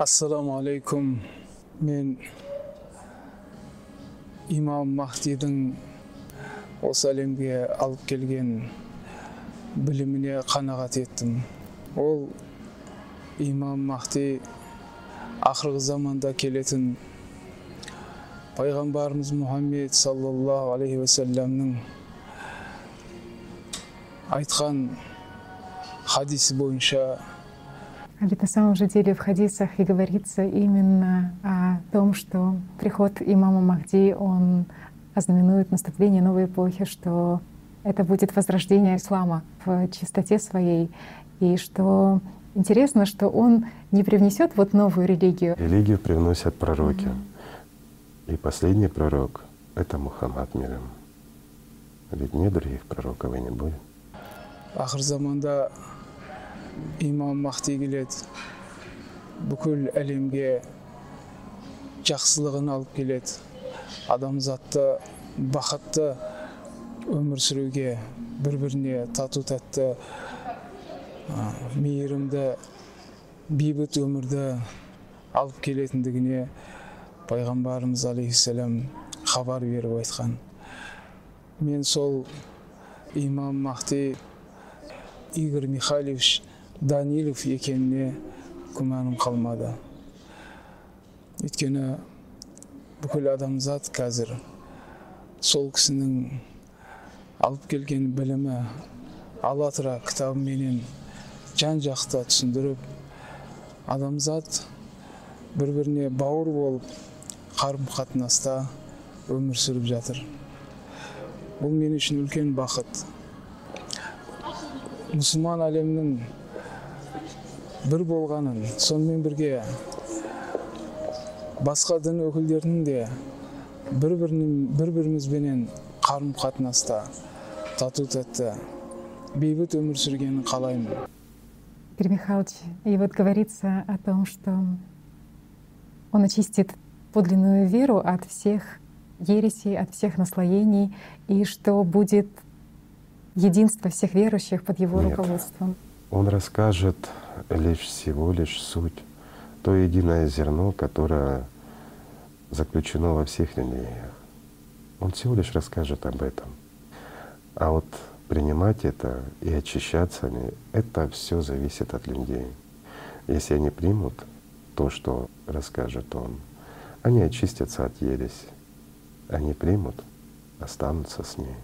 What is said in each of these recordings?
ассаламу алейкум мен имам махдидің осы әлемге алып келген біліміне қанағат еттім ол имам махди ақырғы заманда келетін пайғамбарымыз мұхаммед саллаллаху алейхи уассаламның айтқан хадисі бойынша Ведь на самом же деле в хадисах и говорится именно о том, что приход имама Махди, он ознаменует наступление новой эпохи, что это будет возрождение ислама в чистоте своей, и что интересно, что он не привнесет вот новую религию. Религию привносят пророки. И последний пророк — это Мухаммад мир ему. Ведь нет других пророков и не будет. ақыр заманда имам махди келеді бүкіл әлемге жақсылығын алып келеді адамзатты бақытты өмір сүруге бір біріне тату тәтті мейірімді бейбіт өмірді алып келетіндігіне пайғамбарымыз алейхисалам хабар беріп айтқан мен сол имам махди игорь михайлович данилов екеніне күмәнім қалмады өйткені бүкіл адамзат қазір сол кісінің алып келген білімі аллатыра кітабыменен жан жақты түсіндіріп адамзат бір біріне бауыр болып қарым қатынаста өмір сүріп жатыр бұл мен үшін үлкен бақыт мұсылман әлемнің бір болғанын сонымен бірге басқа дін өкілдерінің де бір бірінің бір бірімізбенен қарым қатынаста тату тәтті бейбіт өмір сүргенін қалаймын Игорь Михайлович, и вот говорится о том, что он очистит подлинную веру от всех ересей, от всех наслоений, и что будет единство всех верующих под его Нет. руководством. Он расскажет лишь всего лишь суть, то единое зерно, которое заключено во всех религиях. Он всего лишь расскажет об этом. А вот принимать это и очищаться, они- это все зависит от людей. Если они примут то, что расскажет он, они очистятся от ереси. Они примут, останутся с ней.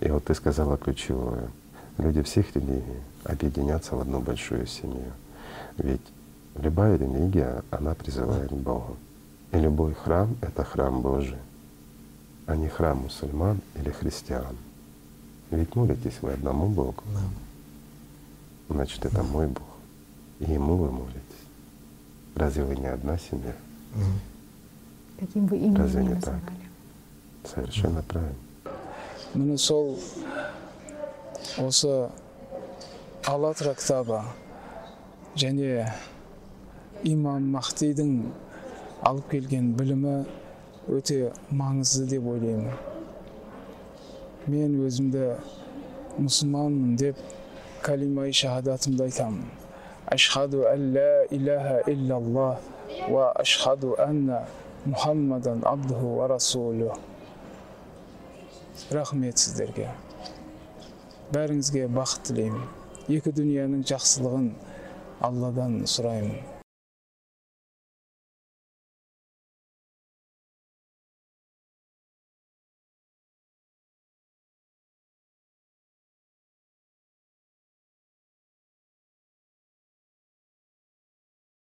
И вот ты сказала ключевое. Люди всех религий объединятся в одну большую семью. Ведь любая религия, она призывает к Богу. И любой храм — это храм Божий, а не храм мусульман или христиан. Ведь молитесь вы одному Богу. Значит, это мой Бог. И Ему вы молитесь. Разве вы не одна семья? Каким бы именем Разве не так? Совершенно правильно. міне сол осы аллатра кітабы және имам махдидің алып келген білімі өте маңызды деп ойлаймын. Мен өзімді мұсылманмын деп калимаи шахадатымды айтамын. Ашхаду ла илаха иллаллах уа ашхаду анна мұхаммадан абдуху ва расулух рахмет сіздерге. Бәріңізге бақыт тілеймін. Екі дүнияның жақсылығын алладан сұраймын.